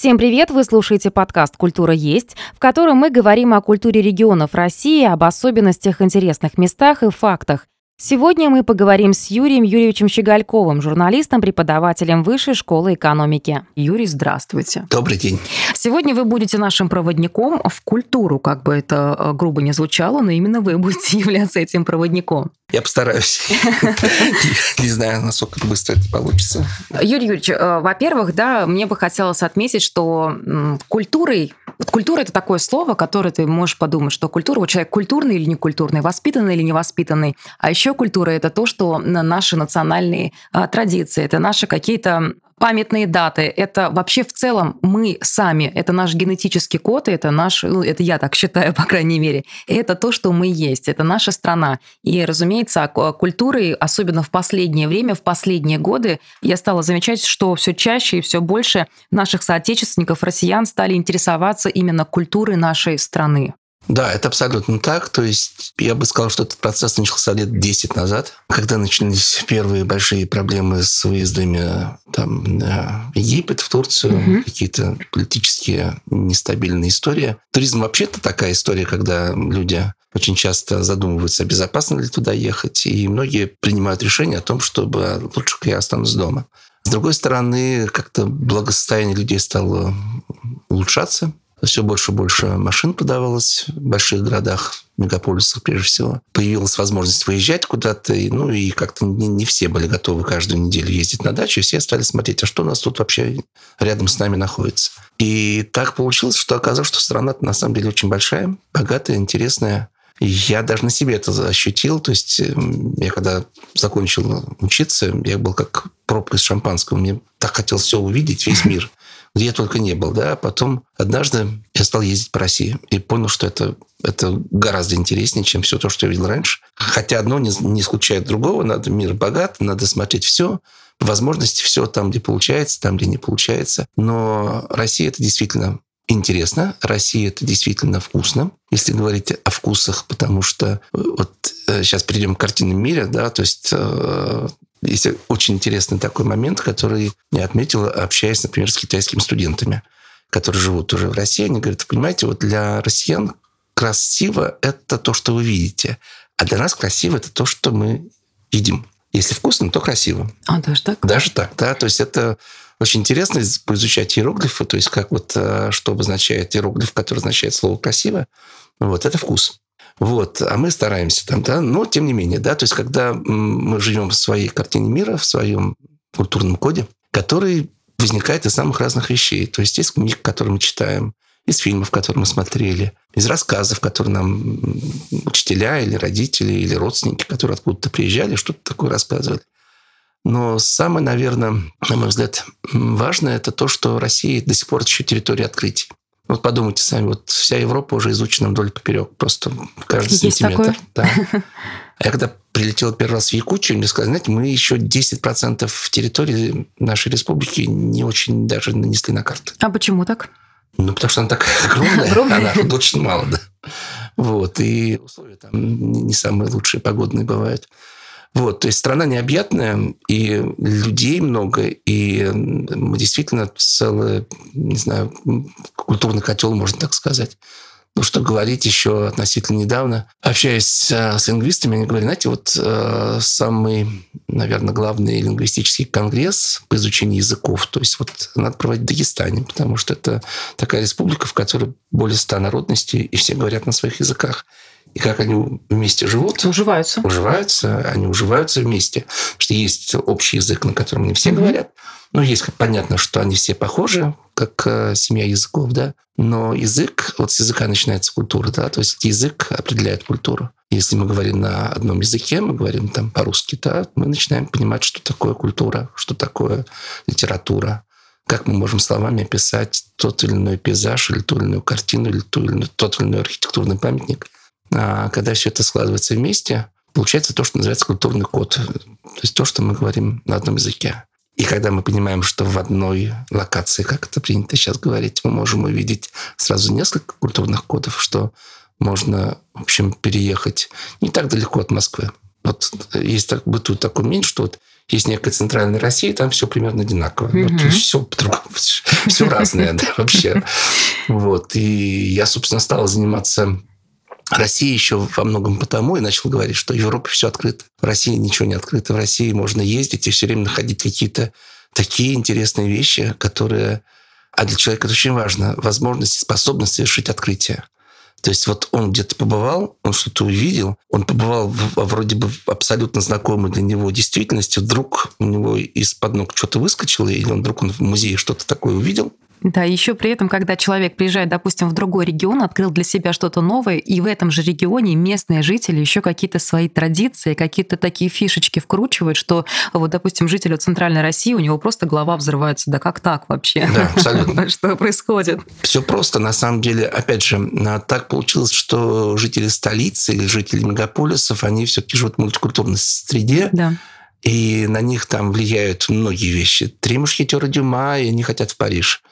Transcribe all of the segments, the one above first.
Всем привет! Вы слушаете подкаст «Культура есть», в котором мы говорим о культуре регионов России, об особенностях, интересных местах и фактах. Сегодня мы поговорим с Юрием Юрьевичем Щегольковым, журналистом, преподавателем Высшей школы экономики. Юрий, здравствуйте. Добрый день. Сегодня вы будете нашим проводником в культуру, как бы это э, грубо не звучало, но именно вы будете являться этим проводником. Я постараюсь. Не знаю, насколько быстро это получится. Юрий Юрьевич, э, во-первых, да, мне бы хотелось отметить, что культурой вот культура – это такое слово, которое ты можешь подумать, что культура, вот человек культурный или некультурный, воспитанный или невоспитанный. А еще культура – это то, что наши национальные а, традиции, это наши какие-то памятные даты, это вообще в целом мы сами, это наш генетический код, это наш, ну, это я так считаю, по крайней мере, это то, что мы есть, это наша страна. И, разумеется, культурой, особенно в последнее время, в последние годы, я стала замечать, что все чаще и все больше наших соотечественников, россиян, стали интересоваться именно культурой нашей страны. Да, это абсолютно так. То есть я бы сказал, что этот процесс начался лет 10 назад, когда начались первые большие проблемы с выездами там, в Египет, в Турцию, угу. какие-то политические нестабильные истории. Туризм вообще-то такая история, когда люди очень часто задумываются, безопасно ли туда ехать, и многие принимают решение о том, чтобы лучше я останусь дома. С другой стороны, как-то благосостояние людей стало улучшаться, все больше и больше машин продавалось в больших городах, мегаполисах прежде всего. Появилась возможность выезжать куда-то, и, ну и как-то не, не все были готовы каждую неделю ездить на дачу, и все стали смотреть, а что у нас тут вообще рядом с нами находится. И так получилось, что оказалось, что страна на самом деле очень большая, богатая, интересная. Я даже на себе это ощутил. То есть эм, я когда закончил учиться, я был как пробка из шампанского. Мне так хотелось все увидеть, весь мир где я только не был, да. Потом однажды я стал ездить по России и понял, что это, это гораздо интереснее, чем все то, что я видел раньше. Хотя одно не, не исключает другого. Надо мир богат, надо смотреть все, возможности все там, где получается, там, где не получается. Но Россия это действительно интересно. Россия это действительно вкусно, если говорить о вкусах, потому что вот сейчас э, перейдем к картинам мира, да, то есть э, есть очень интересный такой момент, который я отметил, общаясь, например, с китайскими студентами, которые живут уже в России. Они говорят, понимаете, вот для россиян красиво – это то, что вы видите, а для нас красиво – это то, что мы едим. Если вкусно, то красиво. А, даже так? Даже так, да. То есть это очень интересно поизучать иероглифы, то есть как вот, э, что обозначает иероглиф, который означает слово «красиво». Вот, это вкус. Вот, а мы стараемся там, да, но тем не менее, да, то есть когда мы живем в своей картине мира, в своем культурном коде, который возникает из самых разных вещей. То есть из книг, которые мы читаем, из фильмов, которые мы смотрели, из рассказов, которые нам учителя или родители или родственники, которые откуда-то приезжали, что-то такое рассказывали. Но самое, наверное, на мой взгляд, важное, это то, что Россия до сих пор еще территория открытий. Вот подумайте сами, вот вся Европа уже изучена вдоль поперек, просто каждый Есть сантиметр. Такое? Да. А я когда прилетел первый раз в Якутию, мне сказали, знаете, мы еще 10% территории нашей республики не очень даже нанесли на карту. А почему так? Ну, потому что она такая огромная, она тут очень мало, да. Вот, и условия там не самые лучшие погодные бывают. Вот, то есть страна необъятная, и людей много, и действительно целый, не знаю, культурный котел, можно так сказать. Ну, что говорить еще относительно недавно. Общаясь э, с лингвистами, они говорят, знаете, вот э, самый, наверное, главный лингвистический конгресс по изучению языков, то есть вот надо проводить в Дагестане, потому что это такая республика, в которой более ста народностей, и все говорят на своих языках и как они вместе живут. Уживаются. Уживаются, они уживаются вместе. Потому что есть общий язык, на котором не все mm-hmm. говорят. Ну, есть понятно, что они все похожи, как э, семья языков, да. Но язык, вот с языка начинается культура, да, то есть язык определяет культуру. Если мы говорим на одном языке, мы говорим там по-русски, да, мы начинаем понимать, что такое культура, что такое литература, как мы можем словами описать тот или иной пейзаж, или ту или иную картину, или ту или иную, тот или иной архитектурный памятник – когда все это складывается вместе, получается то, что называется культурный код. То есть то, что мы говорим на одном языке. И когда мы понимаем, что в одной локации, как это принято сейчас говорить, мы можем увидеть сразу несколько культурных кодов, что можно, в общем, переехать не так далеко от Москвы, вот есть так, бытует такой мнение, что вот есть некая центральная Россия, там все примерно одинаково. Mm-hmm. Вот, все по-другому, все разное да, вообще. Вот. И я, собственно, стал заниматься Россией еще во многом потому и начал говорить, что в Европе все открыто. В России ничего не открыто. В России можно ездить и все время находить какие-то такие интересные вещи, которые... А для человека это очень важно. Возможность и способность совершить открытие. То есть вот он где-то побывал, он что-то увидел, он побывал в, вроде бы абсолютно знакомой для него действительности, вдруг у него из-под ног что-то выскочило, или он вдруг он в музее что-то такое увидел, да, еще при этом, когда человек приезжает, допустим, в другой регион, открыл для себя что-то новое, и в этом же регионе местные жители еще какие-то свои традиции, какие-то такие фишечки вкручивают, что вот, допустим, жителю Центральной России, у него просто голова взрывается. Да как так вообще? Да, абсолютно. Что происходит? Все просто, на самом деле. Опять же, так получилось, что жители столицы или жители мегаполисов, они все-таки живут в мультикультурной среде. Да. И на них там влияют многие вещи. Три мушкетера Дюма, и они хотят в Париж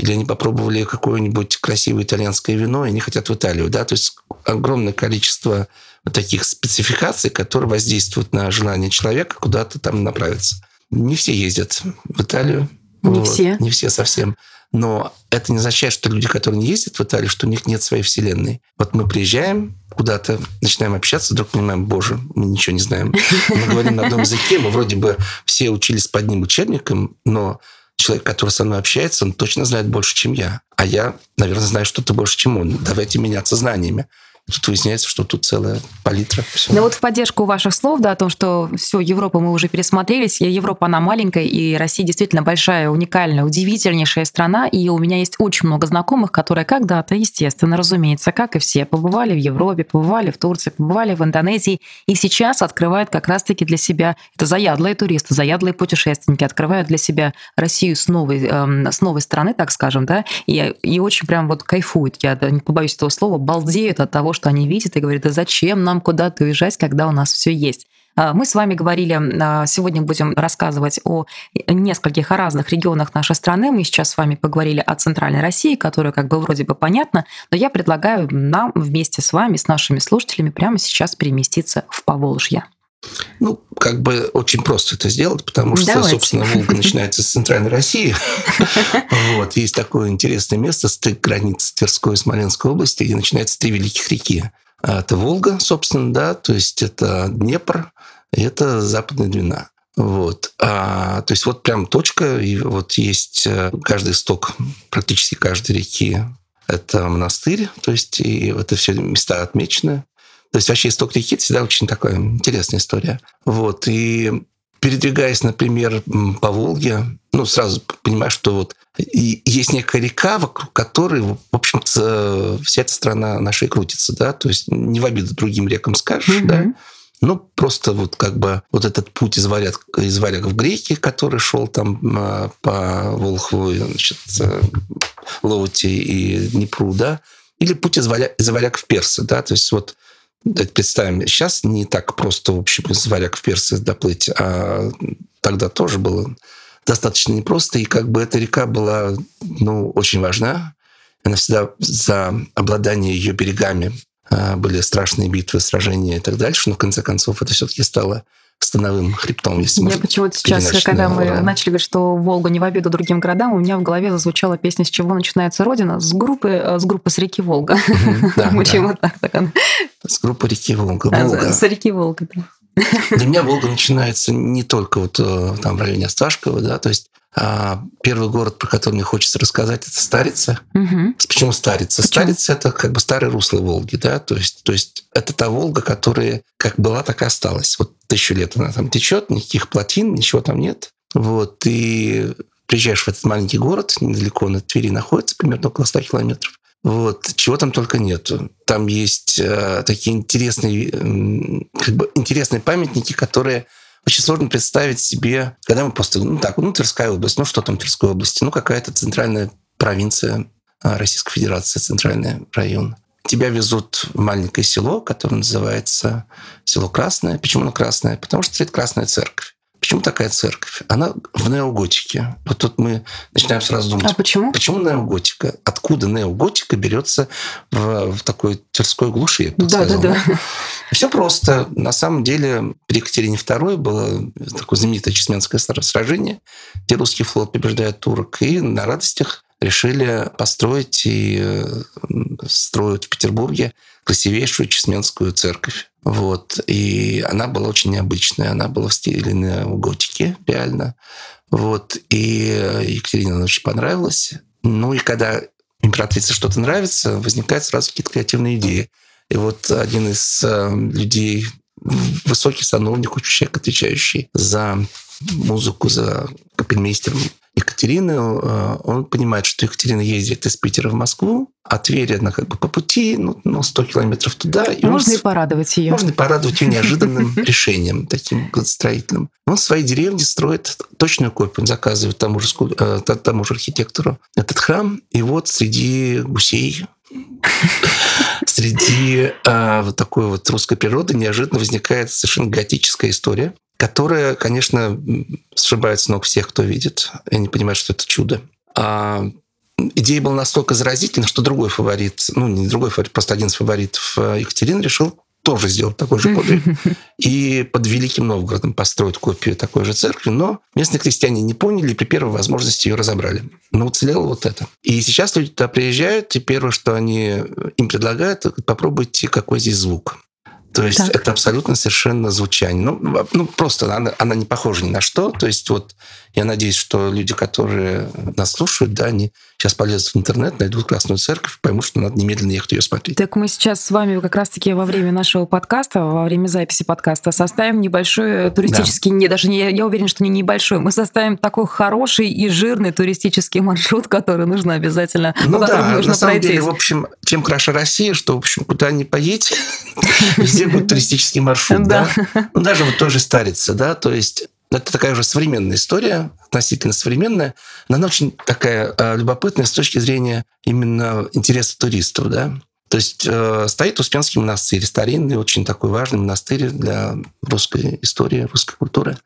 или они попробовали какое-нибудь красивое итальянское вино, и они хотят в Италию. Да? То есть огромное количество вот таких спецификаций, которые воздействуют на желание человека куда-то там направиться. Не все ездят в Италию. Не вот. все. Не все совсем. Но это не означает, что люди, которые не ездят в Италию, что у них нет своей вселенной. Вот мы приезжаем куда-то, начинаем общаться, вдруг понимаем, боже, мы ничего не знаем. Мы говорим на одном языке, мы вроде бы все учились под одним учебником, но человек, который со мной общается, он точно знает больше, чем я. А я, наверное, знаю что-то больше, чем он. Давайте меняться знаниями. Тут выясняется, что тут целая палитра. Все. Ну вот в поддержку ваших слов, да, о том, что все, Европу мы уже пересмотрелись. Европа, она маленькая, и Россия действительно большая, уникальная, удивительнейшая страна. И у меня есть очень много знакомых, которые когда-то, естественно, разумеется, как и все, побывали в Европе, побывали в Турции, побывали в Индонезии, и сейчас открывают как раз-таки для себя, это заядлые туристы, заядлые путешественники, открывают для себя Россию с новой, э, с новой стороны, так скажем, да, и, и очень прям вот кайфуют, я не побоюсь этого слова, балдеют от того, что они видят и говорят, да зачем нам куда-то уезжать, когда у нас все есть. А, мы с вами говорили, а, сегодня будем рассказывать о нескольких разных регионах нашей страны. Мы сейчас с вами поговорили о Центральной России, которая как бы вроде бы понятна, но я предлагаю нам вместе с вами, с нашими слушателями прямо сейчас переместиться в Поволжье. Ну, как бы очень просто это сделать, потому что, Давайте. собственно, Волга начинается с центральной России. Вот. Есть такое интересное место, стык границ Тверской и Смоленской области, где начинаются три великих реки. А это Волга, собственно, да, то есть это Днепр, это Западная Двина. Вот. А, то есть вот прям точка, и вот есть э, каждый исток практически каждой реки это монастырь, то есть и это все места отмечены. То есть вообще исток реки – это всегда очень такая интересная история. Вот. И передвигаясь, например, по Волге, ну, сразу понимаешь, что вот есть некая река, вокруг которой, в общем-то, вся эта страна наша и крутится, да, то есть не в обиду другим рекам скажешь, mm-hmm. да, ну, просто вот как бы вот этот путь из варяг, из варяг в греки, который шел там а, по Волхову, значит, э, Лоуте и Днепру, да, или путь из варяг, из варяг в персы, да, то есть вот представим, сейчас не так просто, в общем, из варяг в Персы доплыть, а тогда тоже было достаточно непросто, и как бы эта река была, ну, очень важна. Она всегда за обладание ее берегами а, были страшные битвы, сражения и так дальше, но в конце концов это все-таки стало становым хребтом, если Я почему-то сейчас, когда мы Урал. начали говорить, что Волга не в обиду другим городам, у меня в голове зазвучала песня «С чего начинается Родина?» с группы, э, с группы «С реки Волга». Почему так? С группы реки Волга. Волга. С реки Волга, да. Для меня Волга начинается не только вот э, там в районе Осташкова, да, то есть первый город, про который мне хочется рассказать, это Старица. Угу. Почему Старица? Почему? Старица это как бы старый русло Волги, да, то есть, то есть это та Волга, которая как была, так и осталась. Вот тысячу лет она там течет, никаких плотин, ничего там нет. Вот, и приезжаешь в этот маленький город, недалеко на Твери находится, примерно около 100 километров. Вот, чего там только нету. Там есть э, такие интересные, э, как бы интересные памятники, которые очень сложно представить себе, когда мы просто, ну так, ну Тверская область, ну что там Тверской области, ну какая-то центральная провинция а, Российской Федерации, центральный район. Тебя везут в маленькое село, которое называется село Красное. Почему оно Красное? Потому что стоит Красная Церковь. Почему такая церковь? Она в неоготике. Вот тут мы начинаем сразу думать. А почему? Почему неоготика? Откуда неоготика берется в, в такой тверской глуши? да, да, да. Все просто. На самом деле при Екатерине II было такое знаменитое Чесменское сражение, где русский флот побеждает турок, и на радостях решили построить и э, строят в Петербурге красивейшую Чесменскую церковь. Вот. И она была очень необычная. Она была в стиле готики, реально. Вот. И Екатерине очень понравилось. Ну и когда императрице что-то нравится, возникают сразу какие-то креативные идеи. И вот один из э, людей, высокий сановник, человек, отвечающий за музыку, за капельмейстером Екатерины, э, он понимает, что Екатерина ездит из Питера в Москву, а Тверь, она как бы по пути, ну, ну 100 километров туда. И можно он, и порадовать ее. Можно и порадовать ее неожиданным решением, таким градостроительным. Он в своей деревне строит точную копию, он заказывает тому же, э, тому же архитектору этот храм, и вот среди гусей среди э, вот такой вот русской природы неожиданно возникает совершенно готическая история, которая, конечно, сшибает с ног всех, кто видит. и не понимают, что это чудо. А идея была настолько заразительна, что другой фаворит, ну, не другой фаворит, просто один из фаворитов э, Екатерин решил тоже сделать такой же подвиг. И под Великим Новгородом построить копию такой же церкви. Но местные крестьяне не поняли и при первой возможности ее разобрали. Но уцелело вот это. И сейчас люди туда приезжают, и первое, что они им предлагают, попробуйте, какой здесь звук. То есть так. это абсолютно совершенно звучание. Ну, ну просто она, она не похожа ни на что. То есть вот я надеюсь, что люди, которые нас слушают, да, они сейчас полезут в интернет, найдут Красную Церковь, поймут, что надо немедленно ехать ее смотреть. Так мы сейчас с вами как раз-таки во время нашего подкаста, во время записи подкаста составим небольшой туристический, да. не, даже не, я уверен, что не небольшой, мы составим такой хороший и жирный туристический маршрут, который нужно обязательно, ну, да, нужно на самом пройти. деле, в общем, чем краше Россия, что, в общем, куда ни поедь, везде будет туристический маршрут, да. Ну, даже вот тоже старится, да, то есть это такая уже современная история, относительно современная, но она очень такая э, любопытная с точки зрения именно интереса туристов, да. То есть э, стоит Успенский монастырь, старинный, очень такой важный монастырь для русской истории, русской культуры.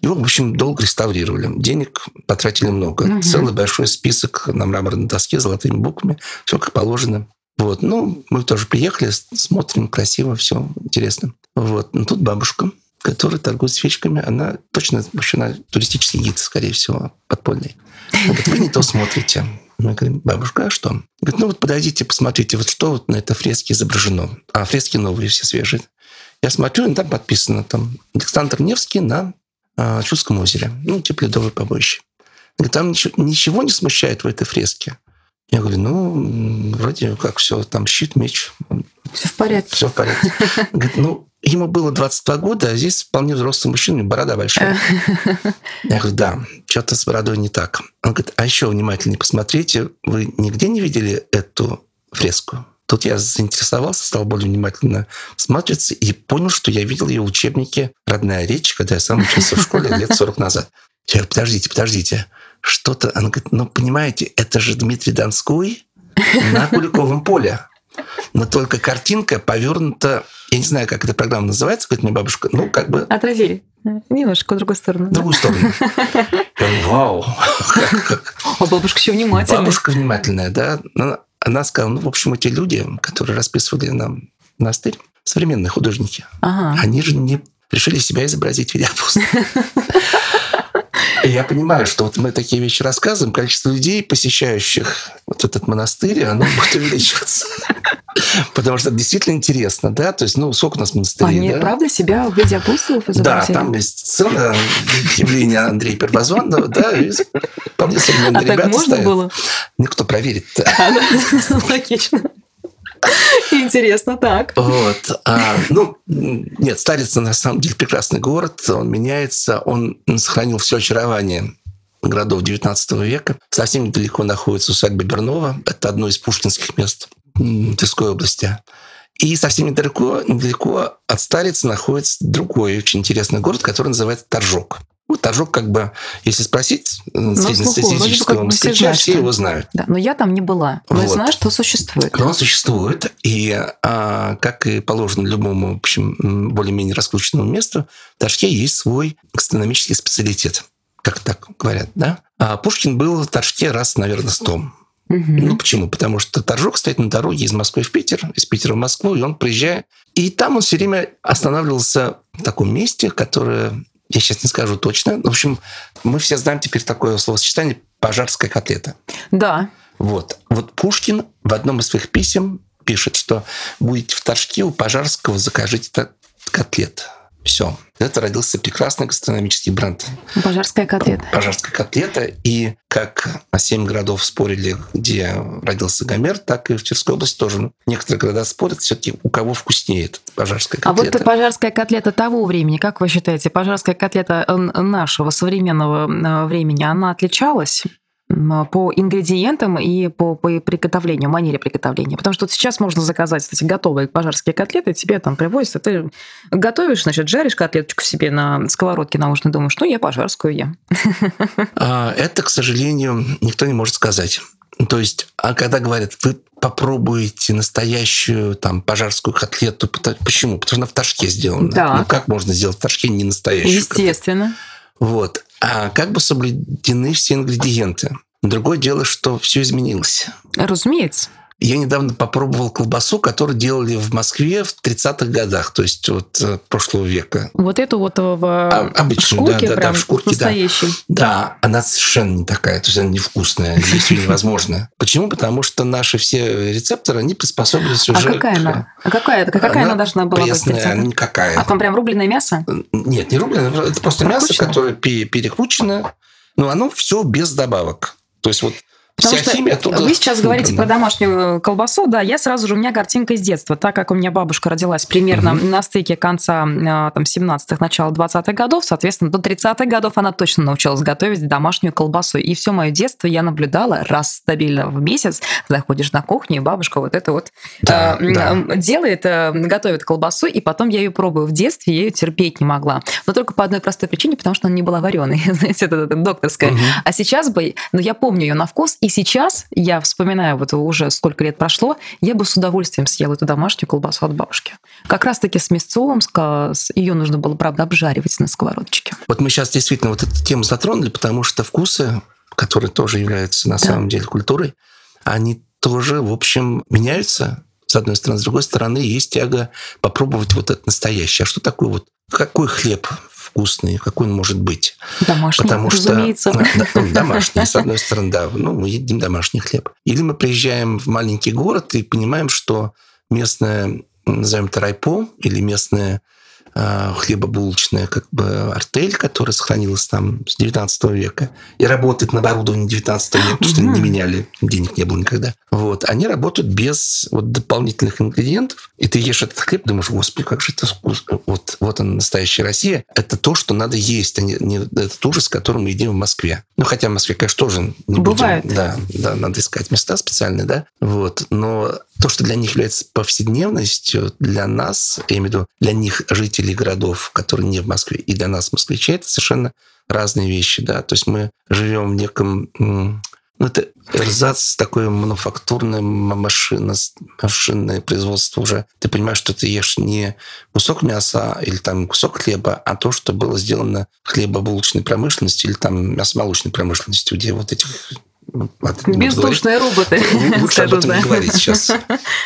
Его, в общем, долго реставрировали. Денег потратили много. Угу. Целый большой список на мраморной доске с золотыми буквами. Все как положено. Вот. Ну, мы тоже приехали, смотрим, красиво, все интересно. Вот. Ну, тут бабушка которая торгует свечками, она точно вообще туристический гид, скорее всего, подпольный. Она говорит, вы не то смотрите. Мы говорим, бабушка, а что? Говорит, ну вот подойдите, посмотрите, вот что вот на этой фреске изображено. А фрески новые, все свежие. Я смотрю, и там подписано там Александр Невский на э, Чудском озере. Ну, типа ледовое побоище. Говорит, там ничего, ничего не смущает в этой фреске. Я говорю, ну, вроде как все, там щит, меч. Все в порядке. Все в порядке. Говорит, ну, Ему было 22 года, а здесь вполне взрослый мужчина, борода большая. Я говорю, да, что-то с бородой не так. Он говорит, а еще внимательнее посмотрите, вы нигде не видели эту фреску? Тут я заинтересовался, стал более внимательно смотреться и понял, что я видел ее в учебнике «Родная речь», когда я сам учился в школе лет 40 назад. Я говорю, подождите, подождите, что-то... Она говорит, ну, понимаете, это же Дмитрий Донской на Куликовом поле. Но только картинка повернута, я не знаю, как эта программа называется, говорит мне бабушка, ну, как бы... Отразили. Немножко в другую сторону. В другую сторону. Вау! А бабушка еще внимательная. Бабушка внимательная, да. Она сказала, ну, в общем, эти люди, которые расписывали нам монастырь, современные художники, они же не решили себя изобразить в виде апостола. Я понимаю, что вот мы такие вещи рассказываем, количество людей, посещающих вот этот монастырь, оно будет увеличиваться. Потому что это действительно интересно, да? То есть, ну, сколько у нас монастырей, Они, да? правда, себя в виде апостолов изобразили? Да, там есть сцена явления Андрея Первозванного, да, и вполне современные а ребята так можно ставят. было? Никто проверит-то. А, логично. Интересно, так. Вот. А, ну, нет, Старица на самом деле прекрасный город, он меняется, он сохранил все очарование городов XIX века. Совсем недалеко находится усадьба Бернова. Это одно из пушкинских мест Тверской области. И совсем недалеко, недалеко от Старицы находится другой очень интересный город, который называется Торжок. Ну, Торжок, как бы, если спросить э, ну, среднестатистического москвича, все, все его знают. Да, но я там не была. Но вот. я знаю, что существует. Но он существует. И а, как и положено любому, в общем, более-менее раскрученному месту, в Торжке есть свой гастрономический специалитет. Как так говорят, да? А Пушкин был в Торжке раз, наверное, сто Угу. Ну, почему? Потому что торжок стоит на дороге из Москвы в Питер, из Питера в Москву, и он приезжает. И там он все время останавливался в таком месте, которое, я сейчас не скажу точно. В общем, мы все знаем теперь такое словосочетание «пожарская котлета». Да. Вот. Вот Пушкин в одном из своих писем пишет, что будете в Торжке у Пожарского, закажите котлет. Все. Это родился прекрасный гастрономический бренд. Пожарская котлета. Пожарская котлета. И как семь городов спорили, где родился Гомер, так и в Тверской области тоже. Некоторые города спорят все-таки, у кого вкуснее эта пожарская котлета. А вот пожарская котлета того времени, как вы считаете, пожарская котлета нашего современного э, времени, она отличалась? По ингредиентам и по, по приготовлению, манере приготовления. Потому что вот сейчас можно заказать эти готовые пожарские котлеты, тебе там привозят, ты готовишь, значит, жаришь котлеточку себе на сковородке наушной, думаешь, ну, я пожарскую я. А, это, к сожалению, никто не может сказать. То есть, а когда говорят, вы попробуете настоящую там пожарскую котлету, почему? Потому что она в ташке сделана. Да. Ну, как можно сделать в ташке не настоящую? Естественно. Котлету? Вот. А как бы соблюдены все ингредиенты? Другое дело, что все изменилось. Разумеется. Я недавно попробовал колбасу, которую делали в Москве в 30-х годах, то есть вот э, прошлого века. Вот эту вот в, а, обычную, шкурке, да, да, прям да, в шкурке, настоящей. Да. да, она совершенно не такая, то есть она невкусная, есть невозможно. Почему? Потому что наши все рецепторы, они приспособились а уже... А какая она? А какая, какая она, она должна была пресная, быть? Она никакая. А там прям рубленое мясо? Нет, не рубленое, это просто мясо, которое перекручено, но оно все без добавок. То есть вот Потому Вся что оттуда вы сейчас говорите про домашнюю колбасу, да, я сразу же, у меня картинка из детства, так как у меня бабушка родилась примерно угу. на стыке конца а, там, 17-х, начала 20-х годов, соответственно, до 30-х годов она точно научилась готовить домашнюю колбасу. И все мое детство я наблюдала раз стабильно в месяц, заходишь на кухню, и бабушка вот это вот да, э, да. делает, э, готовит колбасу, и потом я ее пробую. В детстве я ее терпеть не могла. Но только по одной простой причине, потому что она не была вареной, знаете, это, это докторская. Угу. А сейчас бы, ну я помню ее на вкус, и сейчас я вспоминаю, вот уже сколько лет прошло, я бы с удовольствием съела эту домашнюю колбасу от бабушки. Как раз-таки с мясцом, с... ее нужно было, правда, обжаривать на сковородочке. Вот мы сейчас действительно вот эту тему затронули, потому что вкусы, которые тоже являются на да. самом деле культурой, они тоже, в общем, меняются с одной стороны. С другой стороны, есть тяга попробовать вот это настоящее. А что такое вот какой хлеб вкусный, какой он может быть. Домашний, Потому разумеется. Что, домашний, с одной стороны, да. Ну, мы едим домашний хлеб. Или мы приезжаем в маленький город и понимаем, что местное, назовем это райпо, или местное хлебобулочная как бы артель, которая сохранилась там с 19 века и работает на оборудовании 19 века, потому что не меняли, денег не было никогда. Вот. Они работают без вот, дополнительных ингредиентов, и ты ешь этот хлеб, думаешь, господи, как же это вкусно. Вот, вот она, настоящая Россия. Это то, что надо есть, а не, не этот ужас, который мы едим в Москве. Ну, хотя в Москве, конечно, тоже не Бывает. будем. Да, да, надо искать места специальные, да. Вот. Но то, что для них является повседневностью, для нас, я имею в виду, для них жителей городов, которые не в Москве, и для нас, москвичей, это совершенно разные вещи, да. То есть мы живем в неком ну, это эрзац, такое мануфактурное машина, машинное производство уже. Ты понимаешь, что ты ешь не кусок мяса или там кусок хлеба, а то, что было сделано хлебобулочной промышленности или там мясомолочной промышленностью, где вот этих Бездушные роботы. Лучше об этом не говорить сейчас.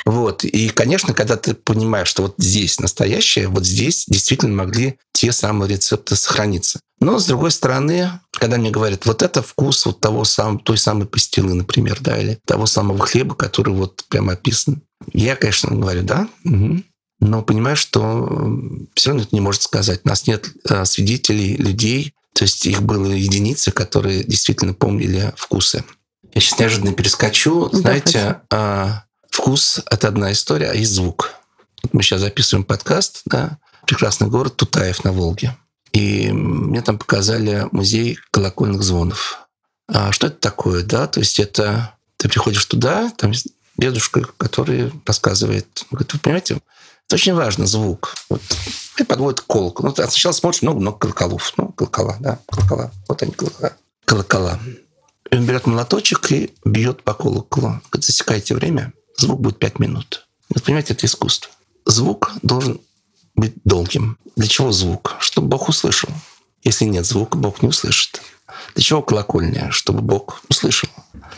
Вот. И, конечно, когда ты понимаешь, что вот здесь настоящее, вот здесь действительно могли те самые рецепты сохраниться. Но, с другой стороны, когда мне говорят, вот это вкус вот того самого, той самой пастилы, например, да, или того самого хлеба, который вот прямо описан, я, конечно, говорю, да, угу. но понимаю, что все равно это не может сказать. У нас нет э, свидетелей, людей, то есть их было единицы, которые действительно помнили вкусы. Я сейчас неожиданно перескочу. Да, Знаете, а, вкус — это одна история, а есть звук. Вот мы сейчас записываем подкаст, да, прекрасный город Тутаев на Волге. И мне там показали музей колокольных звонов. А что это такое, да? То есть это ты приходишь туда, там дедушка, который рассказывает, говорит, вы понимаете, это очень важно, звук. Вот. И подводит колокол. Ну, сначала смотришь много-много колоколов. Ну, колокола, да, колокола. Вот они, колокола. Колокола. И он берет молоточек и бьет по колоколу. Говорит, засекайте время, звук будет 5 минут. Вот понимаете, это искусство. Звук должен быть долгим. Для чего звук? Чтобы Бог услышал. Если нет звука, Бог не услышит. Для чего колокольня? Чтобы Бог услышал.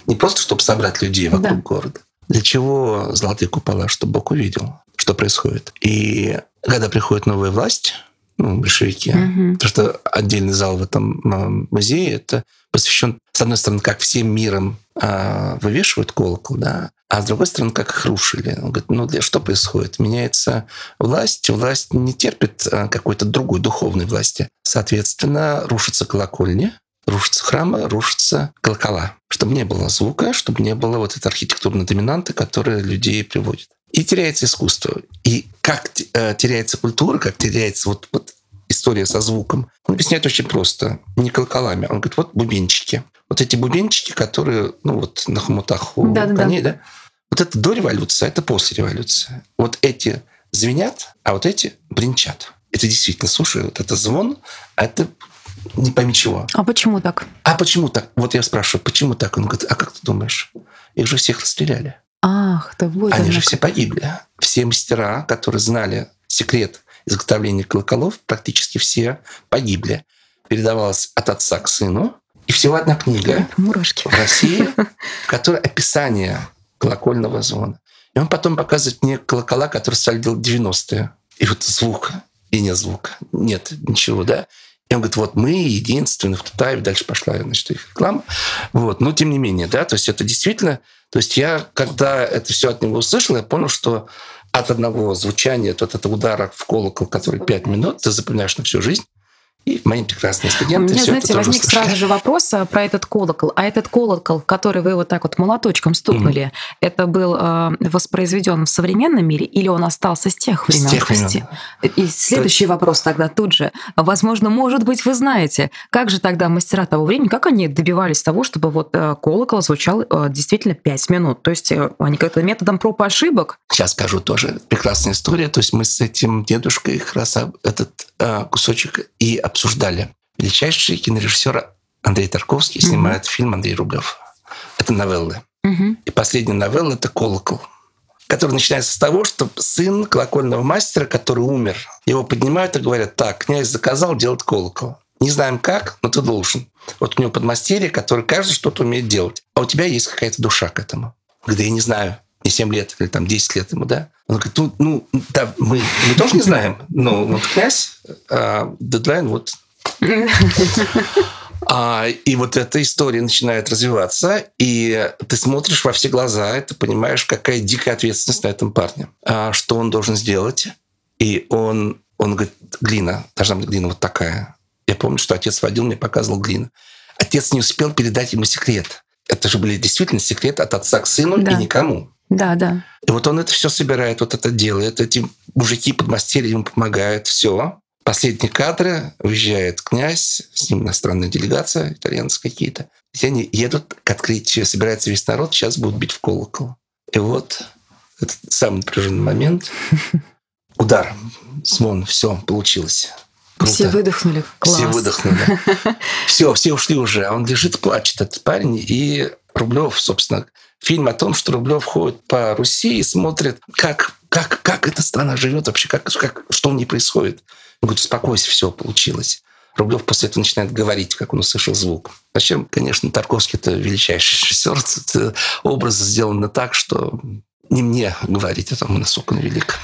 Не просто, чтобы собрать людей вокруг Да. города. Для чего золотые купола? Чтобы Бог увидел, что происходит. И когда приходит новая власть, ну, большевики, Мгм. Потому что отдельный зал в этом музее это посвящен, с одной стороны, как всем миром а, вывешивают колокол, да, а с другой стороны, как их рушили. Он говорит, ну для что происходит? Меняется власть, власть не терпит а, какой-то другой духовной власти. Соответственно, рушатся колокольни, рушатся храмы, рушатся колокола. Чтобы не было звука, чтобы не было вот этой архитектурной доминанты, которая людей приводит. И теряется искусство. И как э, теряется культура, как теряется вот, вот история со звуком. Он объясняет очень просто. Не колоколами. Он говорит, вот бубенчики. Вот эти бубенчики, которые, ну вот на хомутах у Да-да-да. коней, да? Вот это до революции, а это после революции. Вот эти звенят, а вот эти бренчат. Это действительно, слушай, вот это звон, а это не пойми чего. А почему так? А почему так? Вот я спрашиваю, почему так? Он говорит, а как ты думаешь? Их же всех расстреляли. Ах, да вот Они же все погибли. Все мастера, которые знали секрет изготовления колоколов, практически все погибли. Передавалось от отца к сыну. И всего одна книга Мурашки. в России, которая описание колокольного звона. И он потом показывает мне колокола, которые стали делать 90-е. И вот звук, и нет звука. Нет ничего, да. И он говорит, вот мы единственные в Тутаеве, дальше пошла, значит, их реклама. Вот. Но тем не менее, да, то есть это действительно... То есть я, когда это все от него услышал, я понял, что от одного звучания, от этого удара в колокол, который 5 минут, ты запоминаешь на всю жизнь. И мои прекрасные У студенты меня, все знаете, возник услышали. сразу же вопрос а, про этот колокол. А этот колокол, который вы вот так вот молоточком стукнули, это был э, воспроизведен в современном мире или он остался с тех С времен? тех Прости. времен. И следующий вопрос тогда тут же. Возможно, может быть, вы знаете, как же тогда мастера того времени, как они добивались того, чтобы вот э, колокол звучал э, действительно 5 минут? То есть э, они как-то методом проб и ошибок? Сейчас скажу тоже прекрасная история. То есть мы с этим дедушкой как раз этот а, кусочек и обсуждали. Величайший кинорежиссер Андрей Тарковский снимает фильм Андрей Рублев. Это новеллы. Мгм. И последняя новелла – это «Колокол», который начинается с того, что сын колокольного мастера, который умер, его поднимают и говорят, так, князь заказал делать колокол. Не знаем как, но ты должен. Вот у него подмастерье, который каждый что-то умеет делать. А у тебя есть какая-то душа к этому. Говорит, да я не знаю, не 7 лет или там 10 лет ему, да? Он говорит, ну, ну да, мы, мы тоже не знаем, но вот князь, а, дедлайн вот а, и вот эта история начинает развиваться, и ты смотришь во все глаза, и ты понимаешь, какая дикая ответственность на этом парне. А, что он должен сделать? И он, он говорит, глина, должна быть глина вот такая. Я помню, что отец водил, мне показывал глину. Отец не успел передать ему секрет. Это же были действительно секреты от отца к сыну Да. и никому. Да, да. И вот он это все собирает, вот это делает. Эти мужики подмастерья ему помогают. Все. Последние кадры. Уезжает князь, с ним иностранная делегация, итальянцы какие-то. И они едут к открытию, собирается весь народ, сейчас будут бить в колокол. И вот этот самый напряженный момент. Удар, звон, все, получилось. Круто. Все выдохнули. Класс. Все выдохнули. Все, все ушли уже. А он лежит, плачет, этот парень. И Рублев, собственно, фильм о том, что Рублев ходит по Руси и смотрит, как, как, как эта страна живет вообще, как, как, что в ней происходит. Он говорит, успокойся, все, получилось. Рублев после этого начинает говорить, как он услышал звук. Зачем, конечно, Тарковский это величайший режиссер. Это образ сделан так, что не мне говорить о том, насколько он велик.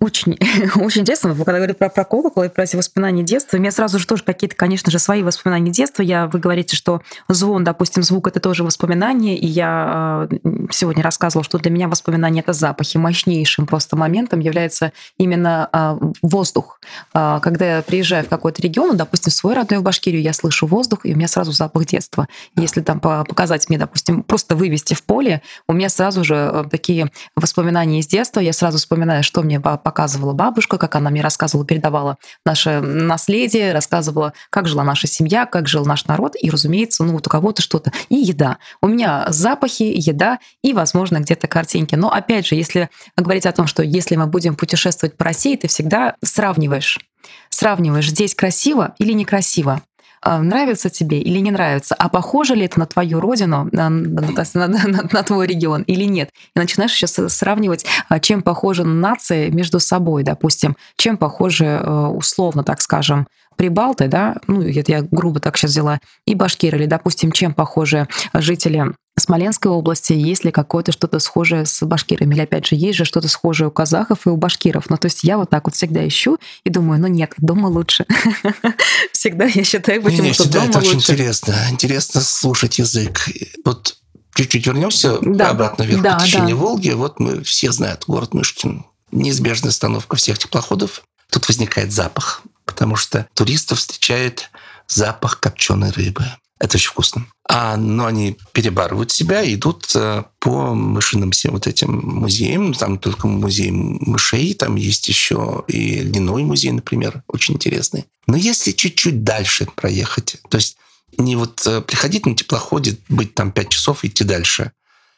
Очень, очень интересно. Вы когда говорите про, про колокол и про эти воспоминания детства, у меня сразу же тоже какие-то, конечно же, свои воспоминания детства. Я, вы говорите, что звон, допустим, звук — это тоже воспоминание. И я э, сегодня рассказывала, что для меня воспоминания — это запахи. Мощнейшим просто моментом является именно э, воздух. Э, когда я приезжаю в какой-то регион, допустим, в свой родной в Башкирию, я слышу воздух, и у меня сразу запах детства. Если там по- показать мне, допустим, просто вывести в поле, у меня сразу же э, такие воспоминания из детства. Я сразу вспоминаю, что мне показывала бабушка, как она мне рассказывала, передавала наше наследие, рассказывала, как жила наша семья, как жил наш народ. И, разумеется, ну вот у кого-то что-то. И еда. У меня запахи, еда и, возможно, где-то картинки. Но, опять же, если говорить о том, что если мы будем путешествовать по России, ты всегда сравниваешь. Сравниваешь, здесь красиво или некрасиво нравится тебе или не нравится, а похоже ли это на твою родину, на, на- на- на- на твой регион или нет. И начинаешь сейчас сравнивать, а, чем похожи нации между собой, допустим, чем похожи, э, условно так скажем, прибалты, да, ну, это я грубо так сейчас взяла, и башкиры, или, допустим, чем похожи жители Смоленской области, есть ли какое-то что-то схожее с башкирами? Или опять же, есть же что-то схожее у казахов и у башкиров? Ну, то есть я вот так вот всегда ищу и думаю, ну нет, дома лучше. Всегда я считаю, почему-то дома это лучше. очень интересно. Интересно слушать язык. Вот чуть-чуть вернемся да. обратно вверх да, по течению да. Волги. Вот мы все знают город Мышкин. Неизбежная остановка всех теплоходов. Тут возникает запах, потому что туристов встречает запах копченой рыбы. Это очень вкусно. А, но они перебарывают себя и идут э, по мышиным всем вот этим музеям. Там только музей мышей, там есть еще и льняной музей, например, очень интересный. Но если чуть-чуть дальше проехать, то есть не вот э, приходить на теплоходе, быть там 5 часов и идти дальше.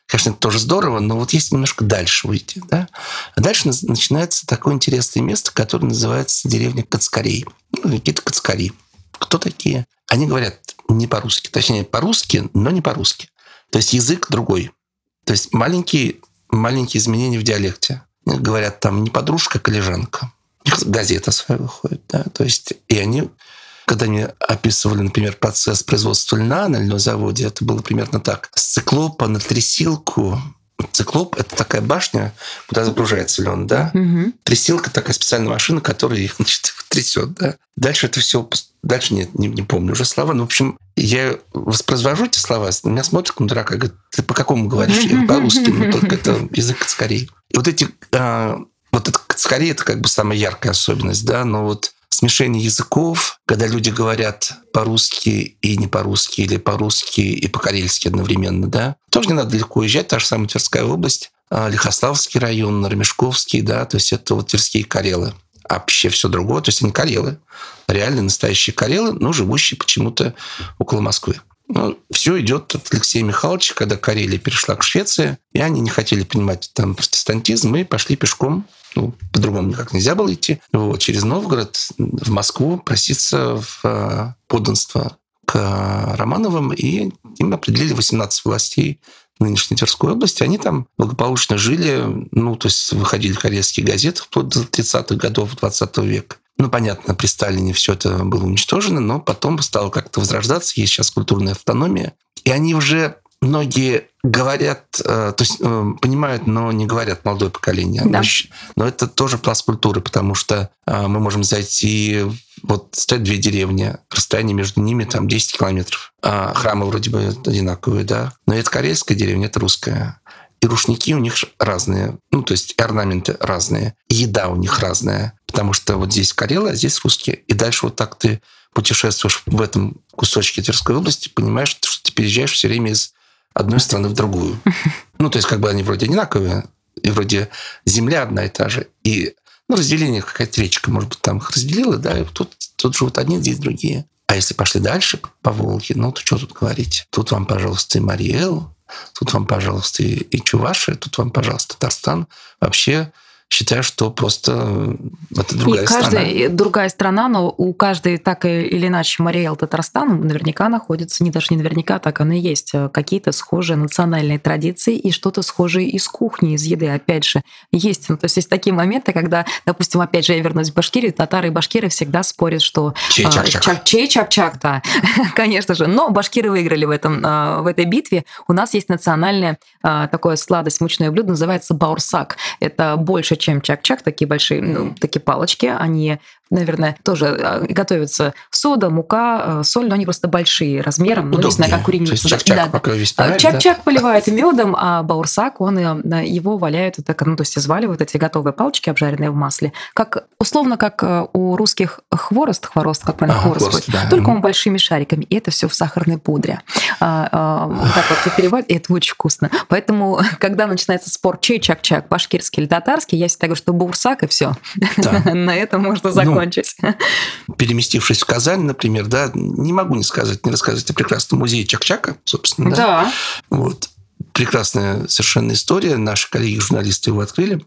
Конечно, это тоже здорово, но вот если немножко дальше уйти, да, а дальше начинается такое интересное место, которое называется деревня Кацкарей. Ну, какие-то Кацкари. Кто такие? Они говорят не по-русски, точнее, по-русски, но не по-русски. То есть язык другой. То есть маленькие, маленькие изменения в диалекте. Говорят там не подружка, а коллежанка. газета своя выходит. Да? То есть, и они когда они описывали, например, процесс производства льна на льном заводе, это было примерно так. С циклопа на трясилку Циклоп — это такая башня, куда загружается лен, да? Угу. Трясилка — такая специальная машина, которая их, значит, трясет, да? Дальше это все... Дальше нет, не, не помню уже слова. Но, в общем, я воспроизвожу эти слова, на меня смотрят как на дурака, говорят, ты по какому говоришь? Я по-русски, но только это язык скорее. И вот эти... А, вот это скорее это как бы самая яркая особенность, да? Но вот смешение языков, когда люди говорят по-русски и не по-русски, или по-русски и по-карельски одновременно, да, тоже не надо далеко уезжать, та же самая Тверская область, а, Лихославский район, Рамешковский, да, то есть это вот Тверские карелы. А вообще все другое, то есть они карелы, реально настоящие карелы, но живущие почему-то около Москвы. Ну, все идет от Алексея Михайловича, когда Карелия перешла к Швеции, и они не хотели принимать там протестантизм и пошли пешком ну, по-другому никак нельзя было идти, вот, через Новгород в Москву проситься в э, подданство к Романовым, и им определили 18 властей нынешней Тверской области. Они там благополучно жили, ну, то есть выходили корейские газеты вплоть до 30-х годов 20 века. Ну, понятно, при Сталине все это было уничтожено, но потом стало как-то возрождаться. Есть сейчас культурная автономия. И они уже многие говорят, э, то есть э, понимают, но не говорят молодое поколение. Да. Но это тоже пласт культуры, потому что э, мы можем зайти вот стоят две деревни, расстояние между ними там 10 километров. А храмы вроде бы одинаковые, да. Но это корейская деревня, это русская. И рушники у них разные, ну, то есть орнаменты разные, и еда у них разная, потому что вот здесь карелы, а здесь русские. И дальше вот так ты путешествуешь в этом кусочке Тверской области, понимаешь, что ты переезжаешь все время из одной страны в другую. Ну, то есть как бы они вроде одинаковые, и вроде земля одна и та же. И ну, разделение, какая-то речка, может быть, там их разделила, да, и тут, тут живут одни, здесь другие. А если пошли дальше по Волге, ну, то что тут говорить? Тут вам, пожалуйста, и Мариэл, тут вам, пожалуйста, и, и Чувашия, тут вам, пожалуйста, Татарстан. Вообще считаю, что просто э, это другая и каждая, страна. другая страна, но у каждой так или иначе Мариэл Татарстан наверняка находится, не даже не наверняка, так оно и есть, э, какие-то схожие национальные традиции и что-то схожее из кухни, из еды, опять же, есть. Ну, то есть есть такие моменты, когда, допустим, опять же, я вернусь в Башкирию, татары и башкиры всегда спорят, что... Чей-чак-чак. Чей-чак-чак, да, конечно же. Но башкиры выиграли в, этом, в этой битве. У нас есть национальное такое сладость, мучное блюдо, называется баурсак. Это больше, чем чак-чак, такие большие, ну, такие палочки, они наверное, тоже а, готовятся сода, мука, э, соль, но они просто большие размером, ну, не знаю, как куриница. Чак-чак, да. Чак-чак да? поливают медом, а баурсак, он э, его валяют, так, ну, то есть изваливают эти готовые палочки, обжаренные в масле, как условно, как э, у русских хворост, хворост, как правильно, ага, хворост, хворост да. только он большими шариками, и это все в сахарной пудре. А, а, вот так вот переливают, и это очень вкусно. Поэтому, когда начинается спор, чей чак-чак, башкирский или татарский, я всегда говорю, что баурсак, и все. Да. На этом можно закончить. Ну, закончить. Переместившись в Казань, например, да, не могу не сказать, не рассказать о прекрасном музее Чакчака, собственно. Да. да. Вот. Прекрасная совершенно история. Наши коллеги-журналисты его открыли.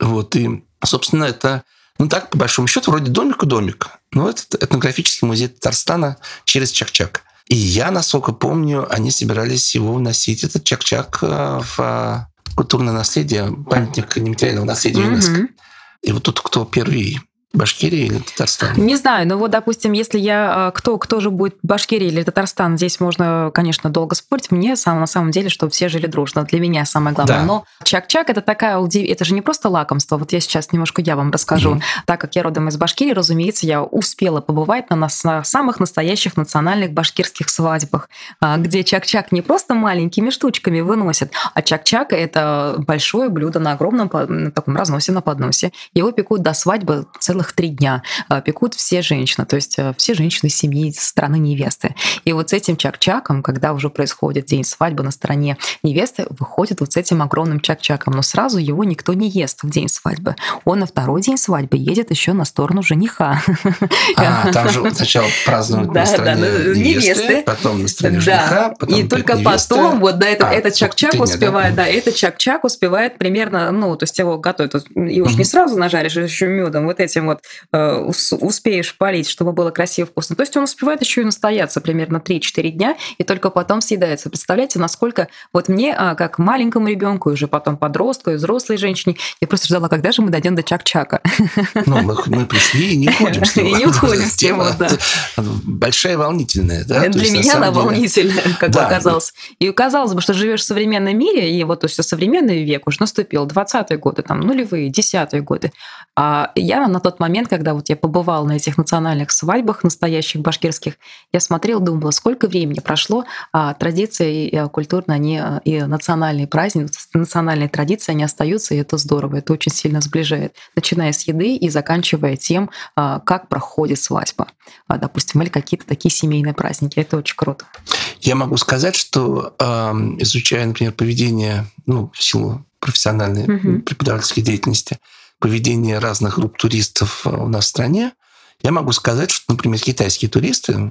Вот. И, собственно, это ну так, по большому счету, вроде домик у домик. Но это этнографический музей Татарстана через Чакчак. И я, насколько помню, они собирались его вносить, этот Чакчак, э, в э, культурное наследие, памятник нематериального наследия ЮНЕСКО. Mm-hmm. И вот тут кто первый Башкирия или Татарстан? Не знаю, но вот, допустим, если я... Кто, кто же будет Башкирия или Татарстан, здесь можно, конечно, долго спорить. Мне сам, на самом деле, что все жили дружно. Для меня самое главное. Да. Но чак-чак это такая... Это же не просто лакомство. Вот я сейчас немножко я вам расскажу. Mm-hmm. Так как я родом из Башкирии, разумеется, я успела побывать на, нас, на самых настоящих национальных башкирских свадьбах, а, где чак-чак не просто маленькими штучками выносят, а чак-чак это большое блюдо на огромном на таком разносе на подносе. Его пекут до свадьбы целых три дня. А, пекут все женщины, то есть э, все женщины семьи страны невесты. И вот с этим чак-чаком, когда уже происходит день свадьбы на стороне невесты, выходит вот с этим огромным чак-чаком. Но сразу его никто не ест в день свадьбы. Он на второй день свадьбы едет еще на сторону жениха. А, там же сначала празднуют на стороне невесты, потом на стороне жениха, потом И только потом вот да, а, этот чак-чак успевает, да, этот чак-чак успевает примерно, ну, то есть его готовят, и уж не сразу нажаришь, еще медом, вот этим вот э, успеешь полить, чтобы было красиво вкусно. То есть он успевает еще и настояться примерно 3-4 дня, и только потом съедается. Представляете, насколько вот мне, а, как маленькому ребенку, уже потом подростку, и взрослой женщине, я просто ждала, когда же мы дойдем до чак-чака. Ну, мы, мы пришли и не уходим с него. И не уходим с него, да. Большая волнительная, да? Для меня она волнительная, как да. оказалось. И казалось бы, что живешь в современном мире, и вот то есть современный век уже наступил, 20-е годы, там, нулевые, 10-е годы. А я на тот момент, когда вот я побывала на этих национальных свадьбах настоящих башкирских, я смотрела, думала, сколько времени прошло, а традиции и культурно они, и национальные праздники, национальные традиции, они остаются, и это здорово, это очень сильно сближает. Начиная с еды и заканчивая тем, а, как проходит свадьба. А, допустим, или какие-то такие семейные праздники. Это очень круто. Я могу сказать, что изучая, например, поведение, ну, в силу профессиональной угу. преподавательской деятельности, поведение разных групп туристов у нас в стране, я могу сказать, что, например, китайские туристы,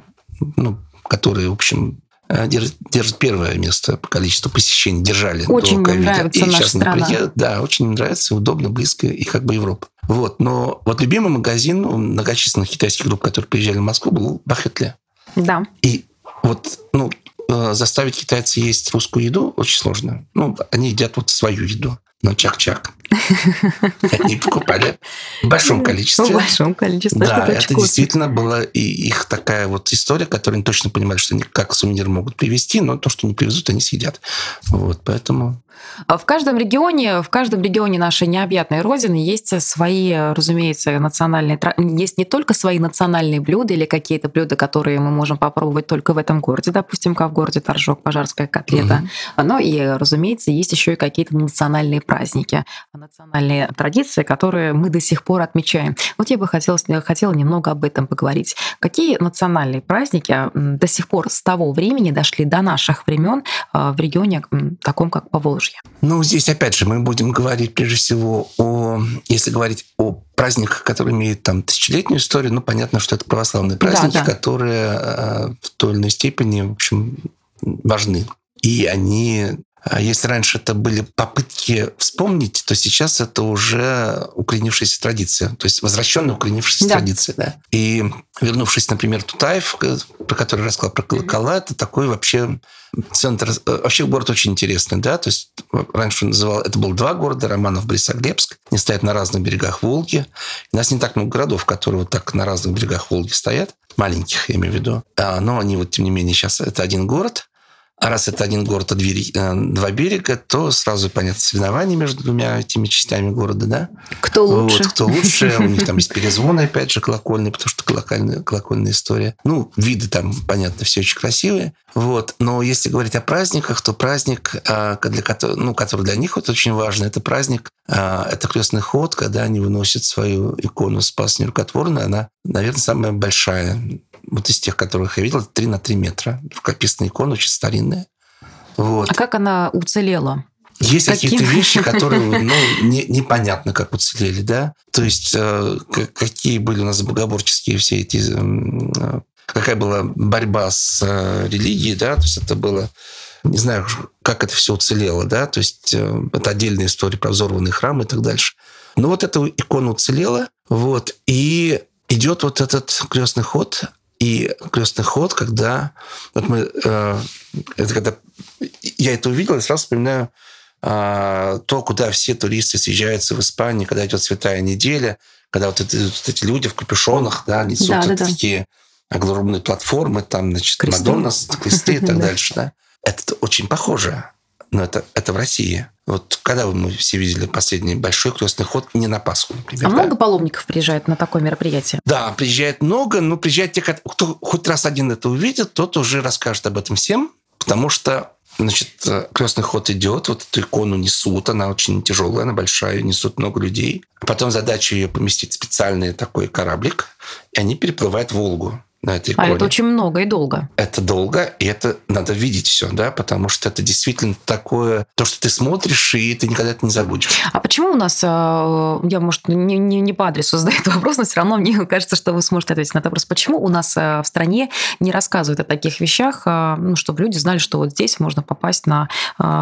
ну, которые, в общем, э, держат, держат первое место по количеству посещений, держали очень до ковида. И наша сейчас страна. Приедут, да, очень им нравится, удобно, близко и как бы Европа. Вот, но вот любимый магазин у многочисленных китайских групп, которые приезжали в Москву, был Бахетле. Да. И вот, ну, э, заставить китайцев есть русскую еду очень сложно. Ну, они едят вот свою еду но чак-чак. Они покупали в большом количестве. В большом количестве. Да, это действительно была и их такая вот история, которую они точно понимали, что они как сувенир могут привезти, но то, что не привезут, они съедят. Вот, поэтому а в каждом регионе, в каждом регионе нашей необъятной родины есть свои, разумеется, национальные, есть не только свои национальные блюда или какие-то блюда, которые мы можем попробовать только в этом городе, допустим, как в городе Торжок, пожарская котлета, угу. но и, разумеется, есть еще и какие-то национальные праздники, национальные традиции, которые мы до сих пор отмечаем. Вот я бы хотела, хотела немного об этом поговорить. Какие национальные праздники до сих пор с того времени дошли до наших времен а, в регионе таком, как Поволжье? Ну, здесь опять же мы будем говорить прежде всего о, если говорить о праздниках, которые имеют там тысячелетнюю историю, ну, понятно, что это православные праздники, да, да. которые э, в той или иной степени, в общем, важны. И они если раньше это были попытки вспомнить, то сейчас это уже укоренившаяся традиция, то есть возвращенная укоренившаяся да. традиция. Да. И вернувшись, например, Тутаев, э, про который рассказал про колокола, это такой вообще центр. Э, вообще город очень интересный, да, то есть раньше называл, это было два города, Романов, Борисоглебск, они стоят на разных берегах Волги. У нас не так много городов, которые вот так на разных берегах Волги стоят, маленьких, я имею в виду. А, но они вот, тем не менее, сейчас это один город, а раз это один город, а э, два берега, то сразу понятно соревнования между двумя этими частями города, да? Кто лучше? Вот, кто лучше. У них там есть перезвоны, опять же, колокольные, потому что колокольная, колокольная история. Ну, виды там, понятно, все очень красивые. Вот. Но если говорить о праздниках, то праздник, а, для ну, который для них вот очень важный, это праздник, а, это крестный ход, когда они выносят свою икону Спас Нерукотворный. Она, наверное, самая большая вот из тех, которых я видел, 3 на 3 метра. Рукописная икона, очень старинная. Вот. А как она уцелела? Есть какие-то вещи, которые ну, не, непонятно, как уцелели, да. То есть э, какие были у нас богоборческие все эти... Э, какая была борьба с э, религией, да, то есть это было не знаю, как это все уцелело, да, то есть э, это отдельная история про взорванные храмы и так дальше. Но вот эта икона уцелела, вот, и идет вот этот крестный ход, и крестный ход, когда вот мы, э, это когда я это увидел, я сразу вспоминаю э, то, куда все туристы съезжаются в Испании, когда идет Святая неделя, когда вот эти, вот эти люди в капюшонах, да, несут да, да, такие да. огромные платформы, там, значит, кресты. Мадонна, кресты и так дальше, да. Это очень похоже, но это, это в России. Вот когда мы все видели последний большой крестный ход не на Пасху, например. А да? много паломников приезжает на такое мероприятие? Да, приезжает много, но приезжает те, кто хоть раз один это увидит, тот уже расскажет об этом всем, потому что Значит, крестный ход идет, вот эту икону несут, она очень тяжелая, она большая, несут много людей. Потом задача ее поместить в специальный такой кораблик, и они переплывают Волгу на этой иконе. А это очень много и долго. Это долго, и это надо видеть все, да, потому что это действительно такое, то, что ты смотришь, и ты никогда это не забудешь. А почему у нас, э, я, может, не, не, не по адресу задаю этот вопрос, но все равно мне кажется, что вы сможете ответить на этот вопрос. Почему у нас э, в стране не рассказывают о таких вещах, э, ну, чтобы люди знали, что вот здесь можно попасть на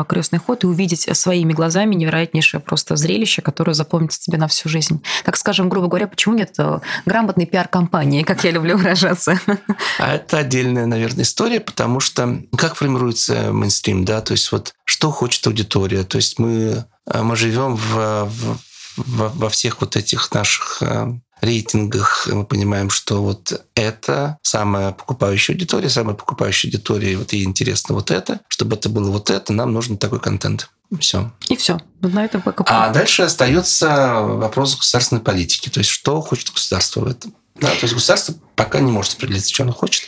крестный ход и увидеть своими глазами невероятнейшее просто зрелище, которое запомнится тебе на всю жизнь. Так скажем, грубо говоря, почему нет грамотной пиар-компании, как я люблю выражаться? Формируется? А это отдельная, наверное, история, потому что как формируется мейнстрим, да, то есть вот что хочет аудитория, то есть мы, э, мы живем в, в, во всех вот этих наших э, рейтингах мы понимаем, что вот это самая покупающая аудитория, самая покупающая аудитория, вот ей интересно вот это, чтобы это было вот это, нам нужен такой контент. Все. И все. На этом А дальше остается вопрос государственной политики. То есть, что хочет государство в этом. Да, то есть государство пока не может определиться, что оно хочет.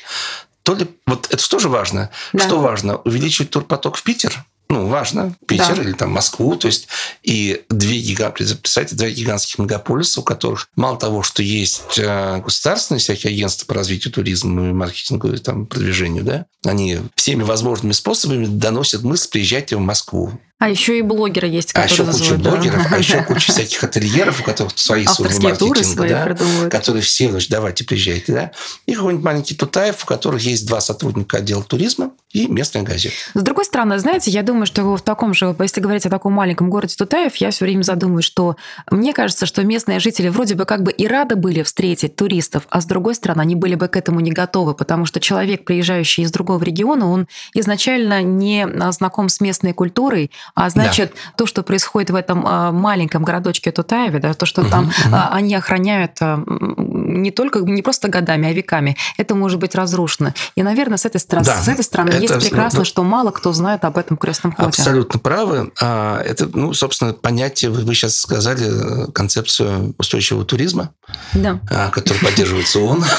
То ли, вот это тоже важно. Да. Что важно? Увеличивать турпоток в Питер? Ну, важно. Питер да. или там Москву. То есть, и две гигантские, представьте, два гигантских мегаполиса, у которых мало того, что есть э, государственные всякие агентства по развитию туризма и маркетингу и там, продвижению, да, они всеми возможными способами доносят мысль, приезжайте в Москву. А еще и блогеры есть, которые А еще куча да. блогеров, а еще куча всяких ательеров, у которых свои службы маркетинга, да, которые все, значит, давайте приезжайте, да. И какой-нибудь маленький Тутаев, у которых есть два сотрудника отдела туризма и местная газета. С другой стороны, знаете, я думаю, что в таком же, если говорить о таком маленьком городе Тутаев, я все время задумываюсь, что мне кажется, что местные жители вроде бы как бы и рады были встретить туристов, а с другой стороны, они были бы к этому не готовы, потому что человек, приезжающий из другого региона, он изначально не знаком с местной культурой, а значит, да. то, что происходит в этом а, маленьком городочке Тутаеве, да, то, что угу, там угу. они охраняют а, не только, не просто годами, а веками, это может быть разрушено. И, наверное, с этой стороны, да, с этой стороны есть прекрасно, да, что мало кто знает об этом крестном ходе. Абсолютно правы. Это, ну, собственно, понятие, вы сейчас сказали концепцию устойчивого туризма, да. который поддерживается ООН.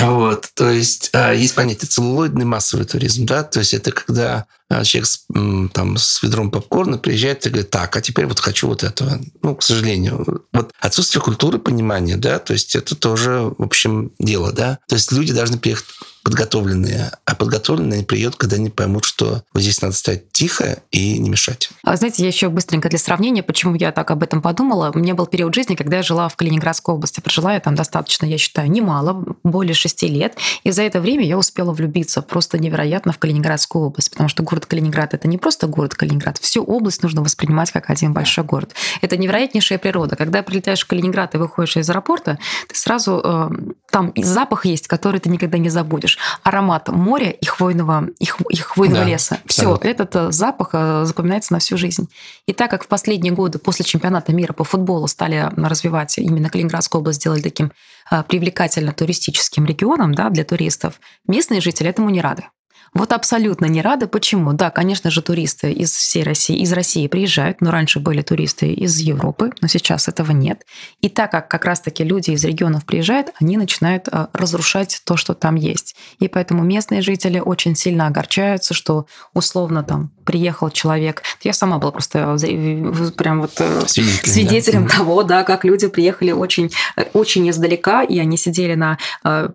Вот, то есть есть понятие целлулоидный массовый туризм, да, то есть это когда человек с, там, с ведром попкорна приезжает и говорит, так, а теперь вот хочу вот этого. Ну, к сожалению, вот отсутствие культуры, понимания, да, то есть это тоже, в общем, дело, да. То есть люди должны приехать подготовленные. А подготовленные придет, когда они поймут, что вот здесь надо стать тихо и не мешать. А знаете, я еще быстренько для сравнения, почему я так об этом подумала. У меня был период жизни, когда я жила в Калининградской области. Прожила я там достаточно, я считаю, немало, более шести лет. И за это время я успела влюбиться просто невероятно в Калининградскую область, потому что город Калининград – это не просто город Калининград. Всю область нужно воспринимать как один большой город. Это невероятнейшая природа. Когда прилетаешь в Калининград и выходишь из аэропорта, ты сразу э, там запах есть, который ты никогда не забудешь аромат моря и хвойного, и, хв, и хвойного да, леса. Все, этот э, запах э, запоминается на всю жизнь. И так как в последние годы после чемпионата мира по футболу стали развивать именно Калининградскую область, сделали таким э, привлекательно туристическим регионом да, для туристов, местные жители этому не рады. Вот абсолютно не рады. Почему? Да, конечно же, туристы из всей России, из России приезжают, но раньше были туристы из Европы, но сейчас этого нет. И так как как раз-таки люди из регионов приезжают, они начинают э, разрушать то, что там есть. И поэтому местные жители очень сильно огорчаются, что условно там приехал человек. Я сама была просто э, прям вот э, свидетелем, свидетелем да. того, да, как люди приехали очень, очень издалека, и они сидели на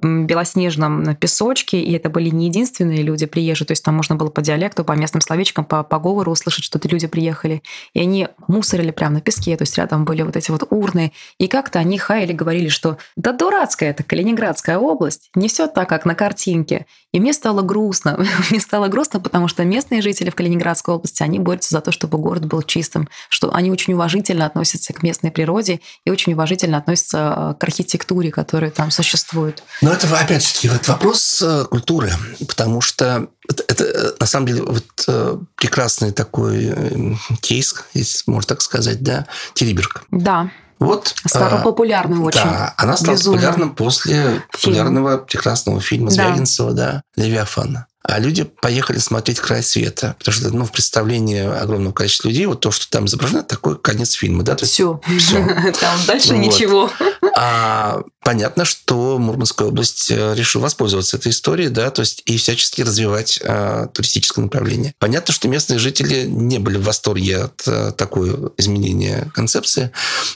белоснежном песочке, и это были не единственные люди, люди приезжие, то есть там можно было по диалекту, по местным словечкам, по, по говору услышать, что это люди приехали. И они мусорили прямо на песке, то есть рядом были вот эти вот урны. И как-то они хаяли, говорили, что да дурацкая это Калининградская область, не все так, как на картинке. И мне стало грустно. мне стало грустно, потому что местные жители в Калининградской области, они борются за то, чтобы город был чистым, что они очень уважительно относятся к местной природе и очень уважительно относятся э, к архитектуре, которая там существует. Но это, опять-таки, вот вопрос э, культуры, потому что это, это на самом деле вот э, прекрасный такой э, кейс, если можно так сказать, да, Териберг. Да. Вот, стала а, популярной очень. Да, она стала Безумно. популярным после популярного прекрасного фильма Звягинцева, да, да «Левиафан». А люди поехали смотреть «Край света», потому что ну, в представлении огромного количества людей вот то, что там изображено, такой конец фильма. Да? То есть, все. все. Там дальше ничего. А понятно, что Мурманская область э, решила воспользоваться этой историей, да, то есть и всячески развивать а, туристическое направление. Понятно, что местные жители не были в восторге от а, такой изменения концепции.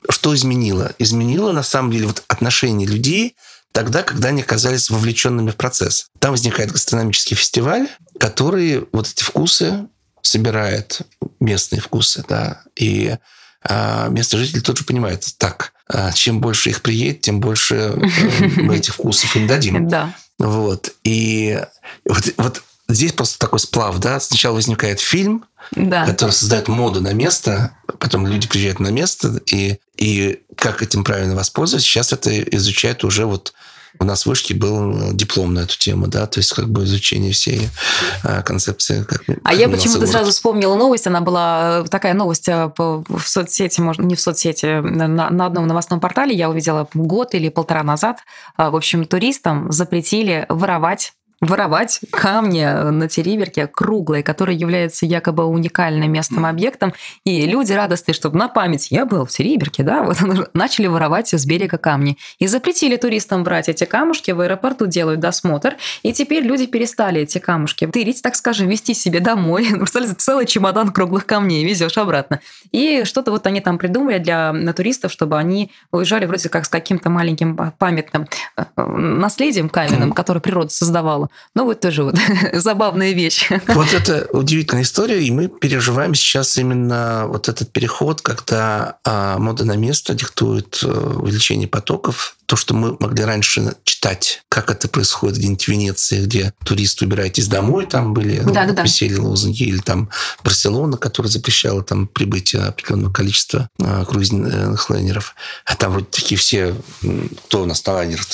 Что изменило? Изменило, на самом деле, вот отношение людей тогда, когда они оказались вовлеченными в процесс. Там возникает гастрономический фестиваль, который вот эти вкусы собирает, местные вкусы, да, и а, местные жители тут же понимают, так, чем больше их приедет, тем больше э, мы этих вкусов им дадим. Да. Вот. И вот, вот здесь просто такой сплав, да. Сначала возникает фильм, да. который создает моду на место, потом люди приезжают на место, и, и как этим правильно воспользоваться, сейчас это изучают уже вот у нас в вышке был диплом на эту тему, да, то есть как бы изучение всей а, концепции. Как, а как я почему-то сразу вспомнила новость, она была э, такая новость э, в соцсети, может, не в соцсети, на, на одном новостном портале я увидела год или полтора назад. В общем, туристам запретили воровать воровать камни на Териберке круглые, которые являются якобы уникальным местным объектом. И люди радостные, чтобы на память я был в Териберке, да, вот начали воровать с берега камни. И запретили туристам брать эти камушки, в аэропорту делают досмотр, и теперь люди перестали эти камушки тырить, так скажем, вести себе домой. Целый чемодан круглых камней везешь обратно. И что-то вот они там придумали для туристов, чтобы они уезжали вроде как с каким-то маленьким памятным э, наследием каменным, которое природа создавала. Ну, вот тоже вот забавная вещь. Вот это удивительная история, и мы переживаем сейчас именно вот этот переход, когда а, мода на место диктует а, увеличение потоков. То, что мы могли раньше читать, как это происходит где-нибудь в Венеции, где туристы убираетесь домой, там были да, да, висели да. лозунги, или там Барселона, которая запрещала там прибытие определенного количества а, круизных лайнеров. А там вот такие все, кто на лайнерах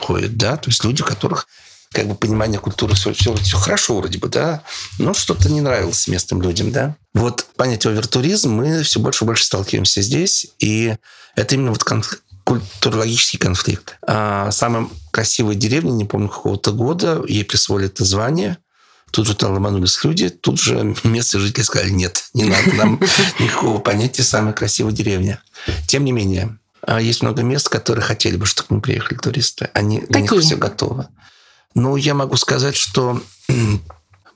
ходит, да, то есть люди, которых как бы понимание культуры, все, все, все хорошо вроде бы, да, но что-то не нравилось местным людям, да. Вот понятие овертуризм мы все больше и больше сталкиваемся здесь, и это именно вот конф- культурологический конфликт. А самая красивая деревня, не помню какого-то года, ей присвоили это звание, Тут же там ломанулись люди, тут же местные жители сказали, нет, не надо нам никакого понятия «самая красивая деревня». Тем не менее, а есть много мест, которые хотели бы, чтобы к ним приехали туристы. Они, для них все готово. Ну, я могу сказать, что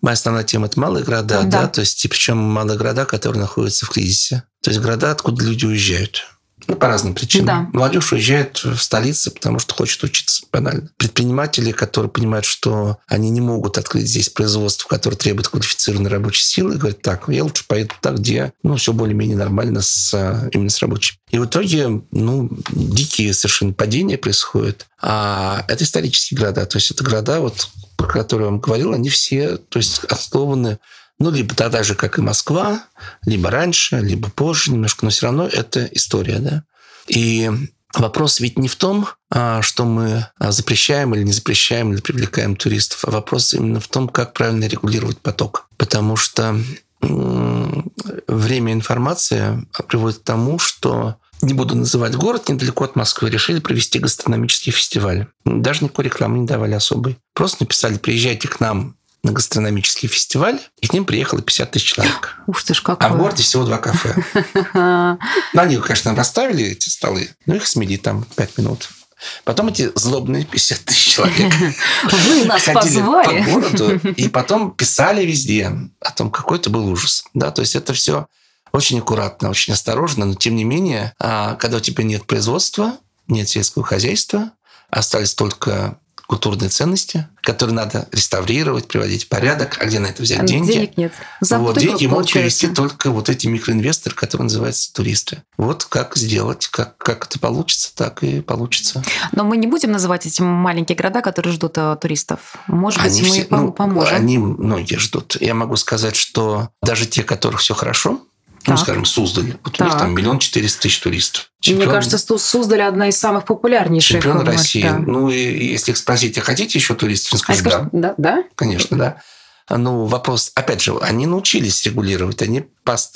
моя основная тема – это малые города, да, да то есть, и причем малые города, которые находятся в кризисе. То есть, города, откуда люди уезжают. Ну, по разным причинам. Да. Молодежь уезжает в столицы, потому что хочет учиться, банально. Предприниматели, которые понимают, что они не могут открыть здесь производство, которое требует квалифицированной рабочей силы, говорят, так, я лучше поеду туда, где ну, все более-менее нормально с, именно с рабочим. И в итоге, ну, дикие совершенно падения происходят. А это исторические города. То есть это города, вот, про которые я вам говорил, они все то есть, основаны ну, либо тогда же, как и Москва, либо раньше, либо позже немножко, но все равно это история, да. И вопрос ведь не в том, а, что мы а, запрещаем или не запрещаем, или привлекаем туристов, а вопрос именно в том, как правильно регулировать поток. Потому что время информации приводит к тому, что не буду называть город, недалеко от Москвы, решили провести гастрономический фестиваль. Даже никакой рекламы не давали особой. Просто написали, приезжайте к нам на гастрономический фестиваль, и к ним приехало 50 тысяч человек. Ух ты ж, какое. А в городе всего два кафе. Ну, они, конечно, расставили эти столы, но их смели там 5 минут. Потом эти злобные 50 тысяч человек Вы нас позвали. по городу и потом писали везде о том, какой это был ужас. Да, то есть это все очень аккуратно, очень осторожно, но тем не менее, а, когда у тебя нет производства, нет сельского хозяйства, остались только культурные ценности, которые надо реставрировать, приводить в порядок. А где на это взять а деньги? Денег нет. вот, деньги могут привести только вот эти микроинвесторы, которые называются туристы. Вот как сделать, как, как это получится, так и получится. Но мы не будем называть эти маленькие города, которые ждут э, туристов. Может они быть, все, мы ну, поможем. Они многие ждут. Я могу сказать, что даже те, которых все хорошо, ну, скажем, Суздаль. Вот так. у них там миллион четыреста тысяч туристов. Чемпион, Мне кажется, Суздаль одна из самых популярнейших. Чемпион России. Да. Ну, и если их спросить, а хотите еще туристов? Они скажут, да. Да, да? Конечно, да. ну, вопрос, опять же, они научились регулировать, они,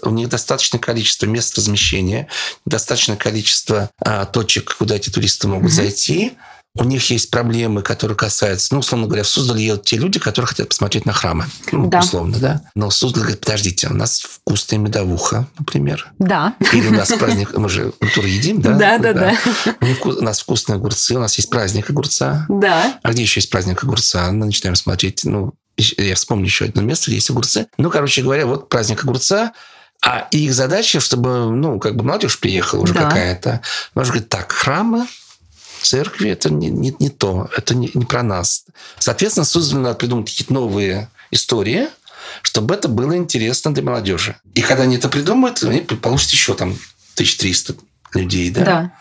у них достаточное количество мест размещения, достаточное количество а, точек, куда эти туристы могут mm-hmm. зайти, у них есть проблемы, которые касаются, ну, условно говоря, в Суздаль едут те люди, которые хотят посмотреть на храмы. Ну, да. условно, да? Но Суздаль говорит, подождите, у нас вкусная медовуха, например. Да. Или у нас праздник, мы же культуру едим, да? Да, да, да. У нас вкусные огурцы, у нас есть праздник огурца. Да. А где еще есть праздник огурца? Мы начинаем смотреть, ну, я вспомню еще одно место, где есть огурцы. Ну, короче говоря, вот праздник огурца, а их задача, чтобы, ну, как бы молодежь приехала уже да. какая-то. Можно говорить, так, храмы, церкви это не, не, не то, это не, не про нас. Соответственно, созданы надо придумать какие-то новые истории, чтобы это было интересно для молодежи. И когда они это придумают, они получат еще там 1300 людей, да? Да.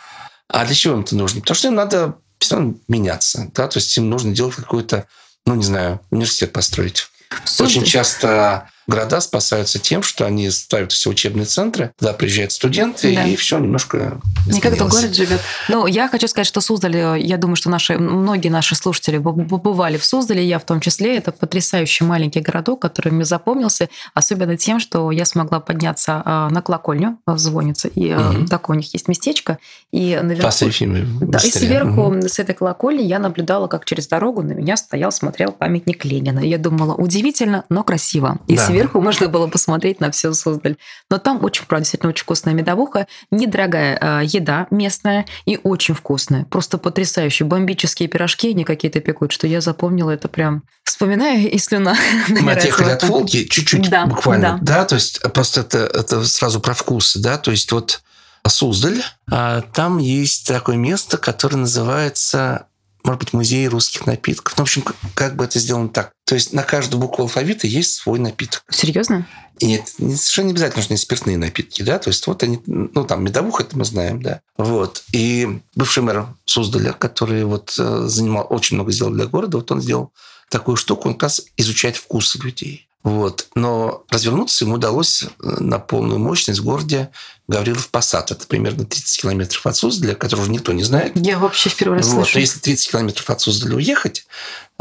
А для чего им это нужно? Потому что им надо все равно меняться, да, то есть им нужно делать какой-то, ну, не знаю, университет построить. Суд... Очень часто Города спасаются тем, что они ставят все учебные центры, туда приезжают студенты, да. и все немножко Не как это город живет. Ну, я хочу сказать, что Суздаль, я думаю, что наши, многие наши слушатели побывали в Суздале, я в том числе. Это потрясающий маленький городок, который мне запомнился, особенно тем, что я смогла подняться а, на колокольню, звониться, и угу. такое у них есть местечко. И наверху... Да, и сверху угу. с этой колокольни я наблюдала, как через дорогу на меня стоял, смотрел памятник Ленина. И я думала, удивительно, но красиво. И да сверху можно было посмотреть на всю Суздаль. Но там очень, правда, действительно очень вкусная медовуха, недорогая э, еда местная и очень вкусная. Просто потрясающие бомбические пирожки они какие-то пекут, что я запомнила это прям. Вспоминаю, и слюна. Мы отъехали от Волги чуть-чуть да, буквально. Да. да, то есть просто это, это сразу про вкусы, да, то есть вот Суздаль, а, там есть такое место, которое называется может быть, музей русских напитков. Ну, в общем, как бы это сделано так. То есть на каждую букву алфавита есть свой напиток. Серьезно? И нет, совершенно не обязательно нужны спиртные напитки, да, то есть вот они, ну, там, медовуха, это мы знаем, да. Вот. И бывший мэр Суздаля, который вот э, занимал, очень много сделал для города, вот он сделал такую штуку, он как раз изучать вкусы людей. Вот. Но развернуться ему удалось э, на полную мощность в городе Гаврилов Посад. Это примерно 30 километров от Суздаля, который уже никто не знает. Я вообще впервые раз вот. слышу. Но если 30 километров от Суздаля уехать,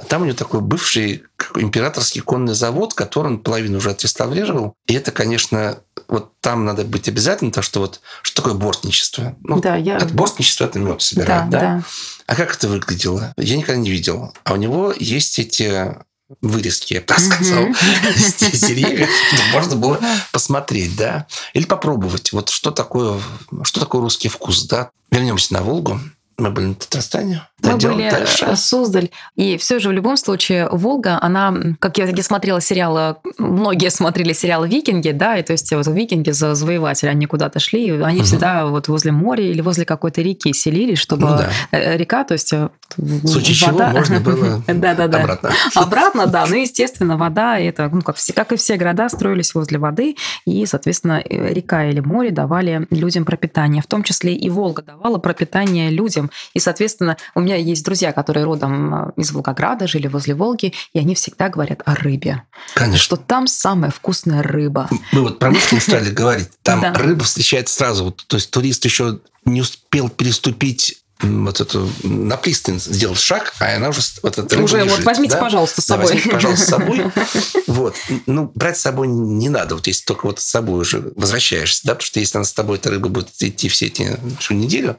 там у него такой бывший императорский конный завод, который он половину уже отреставрировал. И это, конечно, вот там надо быть обязательно, потому что вот что такое бортничество? Ну, да, я... От бортничества это мед собирают, да, да? да? А как это выглядело? Я никогда не видел. А у него есть эти вырезки, я бы так сказал, из деревьев, можно было посмотреть, да, или попробовать, вот что такое, что такое русский вкус, да. Вернемся на Волгу. Мы были на Татарстане. Мы были дальше. Э, Суздаль. И все же в любом случае Волга, она, как я, я смотрела сериалы, многие смотрели сериалы «Викинги», да, и то есть вот «Викинги» завоеватели, они куда-то шли, они угу. всегда вот возле моря или возле какой-то реки селились, чтобы ну, да. Э, река, то есть э, в случае вода... чего можно было да, да, да. обратно. Обратно, да. Ну, естественно, вода, это, ну, как, все, как и все города, строились возле воды, и, соответственно, река или море давали людям пропитание. В том числе и Волга давала пропитание людям. И, соответственно, у меня есть друзья, которые родом а, из Волгограда, жили возле Волги, и они всегда говорят о рыбе. Конечно. Что там самая вкусная рыба. Мы вот про Мышкин стали говорить. Там рыба встречается сразу. То есть турист еще не успел переступить вот эту на пристань сделал шаг, а она уже вот это уже лежит, вот возьмите, да? пожалуйста, с собой. Да, возьмите, пожалуйста, с собой. Вот. Ну, брать с собой не надо. Вот если только вот с собой уже возвращаешься, да, потому что если она с тобой, эта рыба будет идти все эти всю неделю,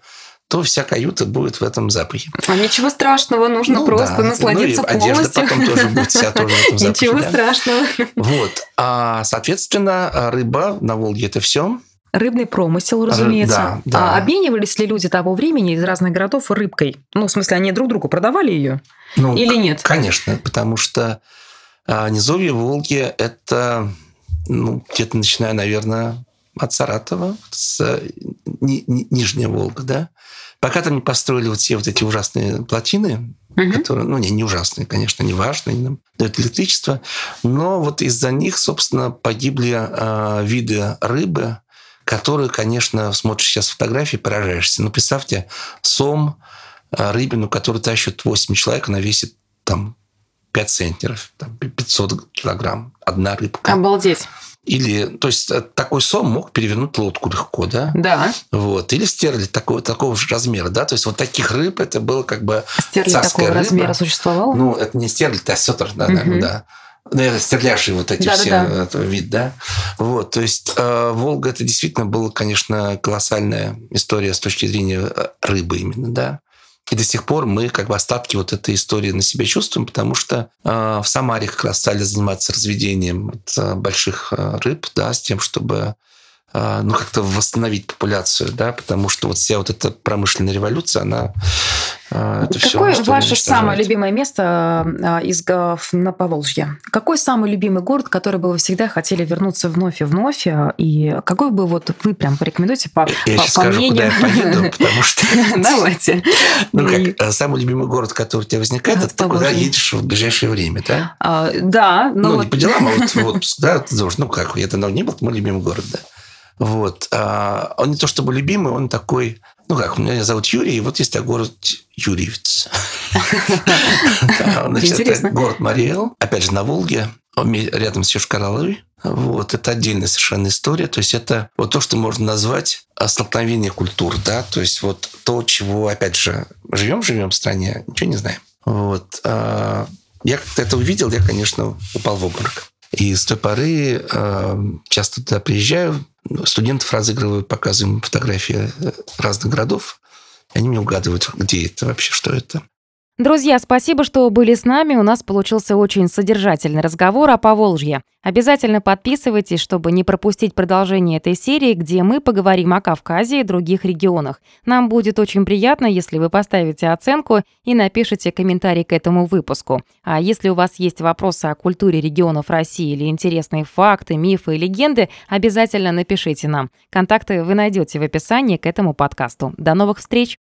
то вся каюта будет в этом запахе. А ничего страшного, нужно ну, просто да. насладиться ну, и полностью. Одежда потом тоже будет вся тоже в этом запахе. Ничего да? страшного. Вот. А, соответственно, рыба на Волге – это все. Рыбный промысел, разумеется. Да, да. А обменивались ли люди того времени из разных городов рыбкой? Ну, в смысле, они друг другу продавали ее? Ну, Или нет? Конечно, потому что а, низовье Волги – это ну, где-то начиная, наверное, от Саратова, с ни, ни, Нижняя Волга, да. Пока там не построили вот все вот эти ужасные плотины, угу. которые, ну, не, не ужасные, конечно, не важные, нам дают электричество, но вот из-за них, собственно, погибли э, виды рыбы, которые, конечно, смотришь сейчас фотографии, поражаешься. Ну, представьте, сом, э, рыбину, который тащит 8 человек, она весит там 5 центнеров, там, 500 килограмм, одна рыбка. Обалдеть. Или, то есть э, такой сом мог перевернуть лодку легко, да? Да. Вот. Или стерлядь такого, такого же размера, да? То есть вот таких рыб это было как бы Стерлядь такого рыба. размера существовал? Ну, это не стерлядь, а сетр, да, угу. да. наверное, стерляжи вот эти да, все, да, да. Это вид, да? Вот, то есть э, Волга это действительно была, конечно, колоссальная история с точки зрения э, рыбы именно, да. И до сих пор мы как бы остатки вот этой истории на себя чувствуем, потому что э, в Самаре как раз стали заниматься разведением вот, э, больших э, рыб, да, с тем, чтобы э, ну, как-то восстановить популяцию, да, потому что вот вся вот эта промышленная революция, она это Какое все, ваше самое любимое место а, из на Поволжье? Какой самый любимый город, который бы вы всегда хотели вернуться вновь и вновь? И какой бы вот вы прям порекомендуете по, я по, по скажу, мнению? куда я поеду, потому что... Давайте. Ну как, э, самый любимый город, который у тебя возникает, это ты куда едешь в ближайшее время, да? А, да. Ну, не по делам, а вот в отпуск, да? Ну как, я давно не был, это мой любимый город, да. Вот. Он не то чтобы любимый, он такой ну как, меня зовут Юрий, и вот есть город Юрьевец. Это город Мариэл, опять же, на Волге, рядом с Йошкар-Олой. Вот, это отдельная совершенно история. То есть это вот то, что можно назвать столкновение культур, да, то есть вот то, чего, опять же, живем-живем в стране, ничего не знаем. Вот. А, я как-то это увидел, я, конечно, упал в обморок. И с той поры э, часто туда приезжаю, студентов разыгрываю, показываю фотографии э, разных городов. Они мне угадывают, где это вообще, что это. Друзья, спасибо, что были с нами. У нас получился очень содержательный разговор о Поволжье. Обязательно подписывайтесь, чтобы не пропустить продолжение этой серии, где мы поговорим о Кавказе и других регионах. Нам будет очень приятно, если вы поставите оценку и напишите комментарий к этому выпуску. А если у вас есть вопросы о культуре регионов России или интересные факты, мифы и легенды, обязательно напишите нам. Контакты вы найдете в описании к этому подкасту. До новых встреч!